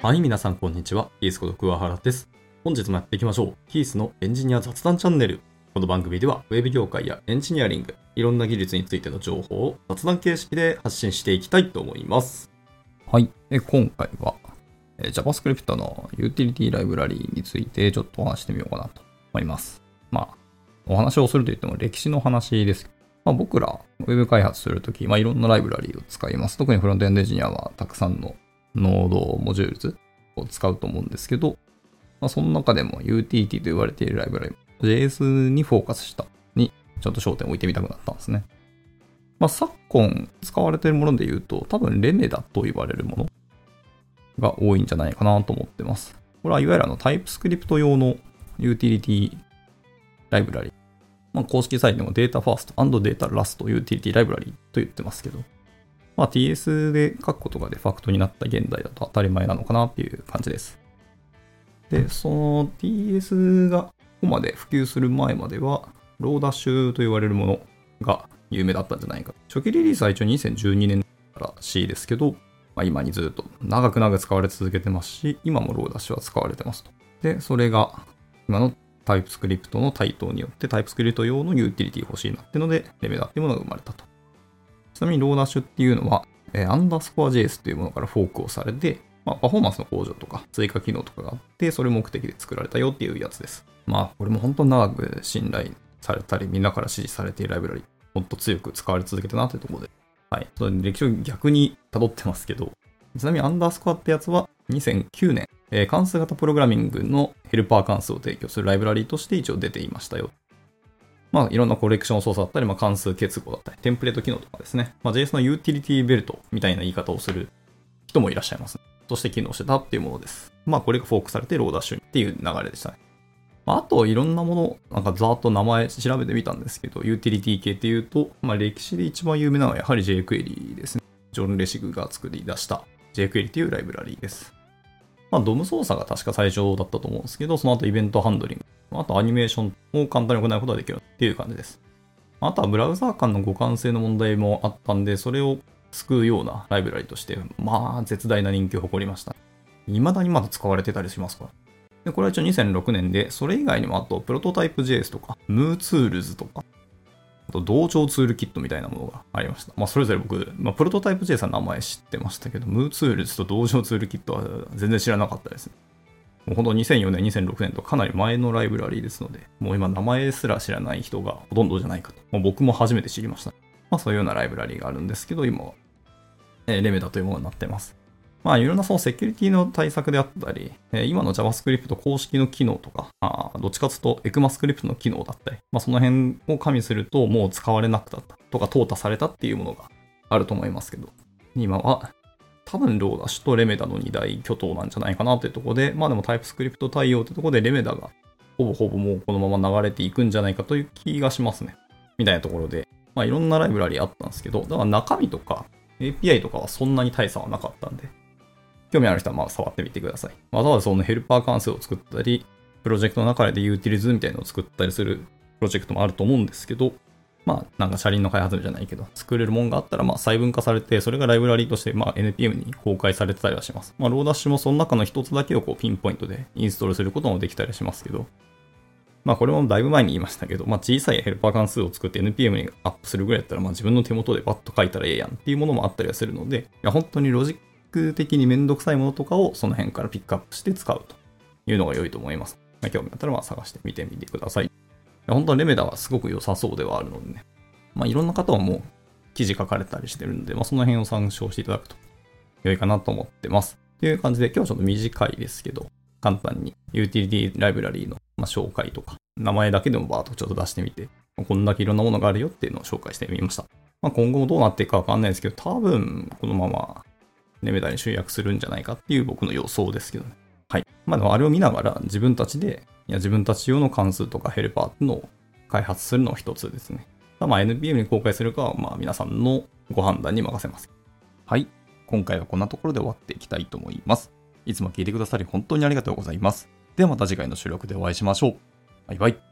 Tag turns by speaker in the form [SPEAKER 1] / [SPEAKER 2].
[SPEAKER 1] はい、皆さんこんにちは。キースこと桑原です。本日もやっていきましょう。キースのエンジニア雑談チャンネル。この番組では、ウェブ業界やエンジニアリング、いろんな技術についての情報を雑談形式で発信していきたいと思います。
[SPEAKER 2] はい。で今回は、えー JavaScript のユーティリティライブラリーについてちょっとお話してみようかなと思います。まあ、お話をするといっても歴史の話です。まあ、僕ら、ウェブ開発するとき、まあ、いろんなライブラリーを使います。特にフロントエンドエンジニアはたくさんのnode modules を使うと思うんですけど、まあ、その中でも UTT と言われているライブラリ、JS にフォーカスしたにちょっと焦点を置いてみたくなったんですね。まあ、昨今使われているもので言うと、多分 Remeda と言われるものが多いんじゃないかなと思ってます。これはいわゆるあの TypeScript 用のユーティリティライブラリ。まあ、公式サイトでも data-first data-last utility library と言ってますけど、まあ、TS で書くことがデファクトになった現代だと当たり前なのかなっていう感じです。で、その TS がここまで普及する前までは、 Lodash と言われるものが有名だったんじゃないか。初期リリースは一応2012年からしいですけど、まあ、今にずっと長く長く使われ続けてますし、今も Lodash は使われてますと。で、それが今の TypeScript の台頭によって TypeScript 用のユーティリティ欲しいなっていうので、 Remeda っていうものが生まれたと。ちなみにローダッシュっていうのは、えーアンダースコア JS っていうものからフォークをされて、まあ、パフォーマンスの向上とか追加機能とかがあって、それ目的で作られたよっていうやつです。まあ、これも本当に長く信頼されたり、みんなから支持されているライブラリ、もっと強く使われ続けたなというところで、はい。それ歴史を逆に辿ってますけど、ちなみにアンダースコアってやつは2009年、えー関数型プログラミングのヘルパー関数を提供するライブラリとして一応出ていましたよ。まあ、いろんなコレクション操作だったり、まあ、関数結合だったり、テンプレート機能とかですね。まあ、JS のユーティリティベルトみたいな言い方をする人もいらっしゃいます。として機能してたっていうものです。まあ、これがフォークされてローダッシュっていう流れでしたね。まあ、あと、いろんなもの、なんかざーっと名前調べてみたんですけど、ユーティリティ系っていうと、まあ、歴史で一番有名なのはやはり jQuery ですね。ジョン・レシグが作り出した jQuery っていうライブラリーです。まあ、ドム操作が確か最初だったと思うんですけど、その後イベントハンドリング、あとアニメーションを簡単に行うことができるっていう感じです。あとはブラウザー間の互換性の問題もあったんで、それを救うようなライブラリとして、まあ、絶大な人気を誇りました。未だにまだ使われてたりしますか。で、これは一応2006年で、それ以外にもあと、 Prototype JS とか、 MooTools とか、 Dojo Toolkit みたいなものがありました。まあ、それぞれ僕、まあ、 Prototype JS は名前知ってましたけど、 MooTools と Dojo Toolkit は全然知らなかったですね。もう本当2004年、2006年とかなり前のライブラリーですので、もう今名前すら知らない人がほとんどじゃないかと。もう僕も初めて知りました。まあそういうようなライブラリーがあるんですけど、今は、えーレメダというものになってます。まあいろんなそのセキュリティの対策であったり、え今の JavaScript 公式の機能とか、あどっちかというと ECMAScript の機能だったり、まあその辺を加味するともう使われなくなったとか淘汰されたっていうものがあると思いますけど、今は多分ローダッシュとレメダの2大巨頭なんじゃないかなというところで、まあでもタイプスクリプト対応というところでレメダがほぼほぼもうこのまま流れていくんじゃないかという気がしますね。みたいなところで、まあいろんなライブラリあったんですけど、だから中身とか API とかはそんなに大差はなかったんで、興味ある人はまあ触ってみてください。わざわざそのヘルパー関数を作ったり、プロジェクトの中でユーティリズみたいなのを作ったりするプロジェクトもあると思うんですけど、まあなんか車輪の開発じゃないけど、作れるもんがあったらまあ細分化されて、それがライブラリーとしてまあ NPM に公開されてたりはします。まあ Lodash もその中の一つだけをこうピンポイントでインストールすることもできたりしますけど、まあこれもだいぶ前に言いましたけど、まあ小さいヘルパー関数を作って NPM にアップするぐらいだったら、まあ自分の手元でバッと書いたらええやんっていうものもあったりはするので、いや本当にロジック的にめんどくさいものとかをその辺からピックアップして使うというのが良いと思います。興味あったらまあ探してみてみてください。本当はレメダはすごく良さそうではあるのでね。まあいろんな方はもう記事書かれたりしてるんで、まあその辺を参照していただくと良いかなと思ってます。という感じで今日はちょっと短いですけど、簡単にユーティリティライブラリーのま紹介とか、名前だけでもバーッとちょっと出してみて、こんだけいろんなものがあるよっていうのを紹介してみました。まあ、今後もどうなっていくかわかんないですけど、多分このままレメダに集約するんじゃないかっていう僕の予想ですけどね。はい。まあでもあれを見ながら自分たちで、いや自分たち用の関数とかヘルパーっていうのを開発するのが一つですね。まあ NPM に公開するかはまあ皆さんのご判断に任せます。
[SPEAKER 3] はい。今回はこんなところで終わっていきたいと思います。いつも聞いてくださり本当にありがとうございます。ではまた次回の収録でお会いしましょう。バイバイ。